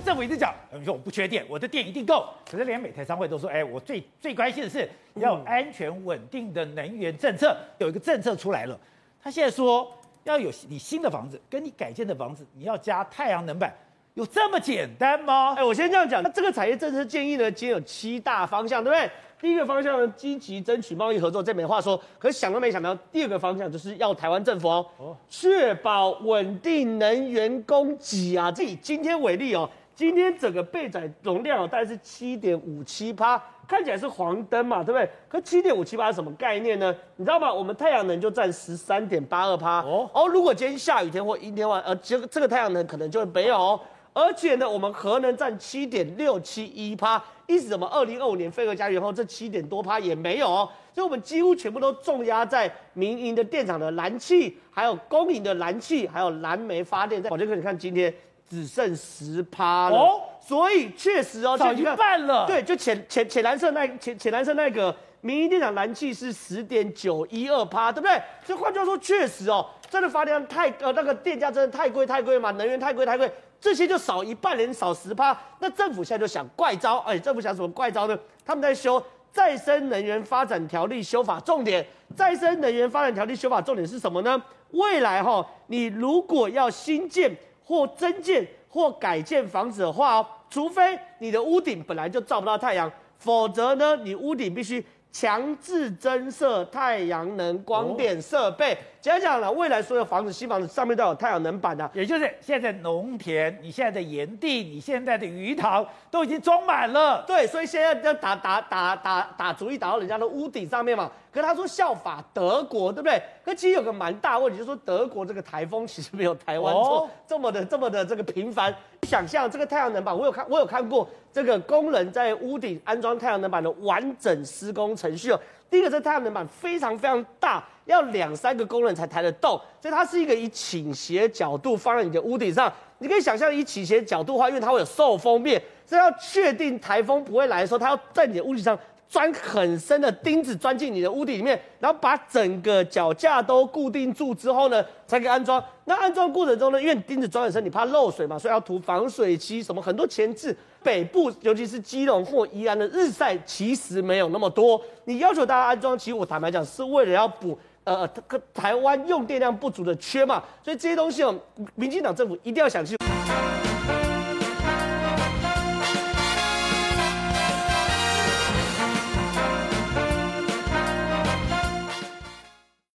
政府一直讲，你说我不缺电，我的电一定够。可是连美台商会都说，哎，我最最关心的是要安全稳定的能源政策。有一个政策出来了，他现在说要有你新的房子跟你改建的房子，你要加太阳能板，有这么简单吗？哎，我先这样讲，那这个产业政策建议呢，今天有七大方向，对不对？第一个方向呢，积极争取贸易合作，这没话说。可是想都没想到，第二个方向就是要台湾政府哦，确保稳定能源供给啊。这以今天为例哦，今天整个备载容量哦，大概是七点五七趴，看起来是黄灯嘛，对不对？可七点五七趴是什么概念呢？你知道吗？我们太阳能就占十三点八二趴哦。哦，如果今天下雨天或阴天话，呃，这个这个太阳能可能就没有哦。而且呢，我们核能占七点六七一趴，意思什么？二零二五年飞核家园后，这七点多趴也没有哦。所以，我们几乎全部都重压在民营的电厂的燃气，还有公营的燃气，还有燃煤发电。在宝杰哥，你看今天只剩十趴了哦。所以确实哦，少一半了。对，就浅浅浅蓝色那浅浅蓝色那个民营电厂燃气是十点九一二趴，对不对？所以换句话说，确实哦，真的发电量太呃那个电价真的太贵太贵嘛，能源太贵太贵。这些就少一半，连少十趴。那政府现在就想怪招，哎，政府想什么怪招呢？他们在修再生能源发展条例修法，重点再生能源发展条例修法重点是什么呢？未来哈，你如果要新建或增建或改建房子的话哦，除非你的屋顶本来就照不到太阳，否则呢，你屋顶必须强制增设太阳能光电设备。讲讲了，未来所有房子、新房子上面都有太阳能板的，也就是现在农田、你现在的盐地、你现在的鱼塘都已经装满了。对，所以现在要打打打打打主意打到人家的屋顶上面嘛。可是他说效法德国，对不对？可其实有个蛮大问题，就是说德国这个台风其实没有台湾这么这么的这么的这个频繁。想象这个太阳能板，我有看我有看过这个工人在屋顶安装太阳能板的完整施工程序哦。第一个，这太阳能板非常非常大，要两三个工人才抬得动，所以它是一个以倾斜角度放在你的屋顶上。你可以想象，以倾斜角度的话，因为它会有受风面，所以要确定台风不会来的时候，它要在你的屋顶上钻很深的钉子，钻进你的屋顶里面，然后把整个脚架都固定住之后呢，才可以安装。那安装过程中呢，因为钉子钻很深，你怕漏水嘛，所以要涂防水漆，什么很多前置。北部，尤其是基隆或宜兰的日晒，其实没有那么多。你要求大家安装，其实我坦白讲，是为了要补呃台湾用电量不足的缺嘛。所以这些东西哦，民进党政府一定要想清楚。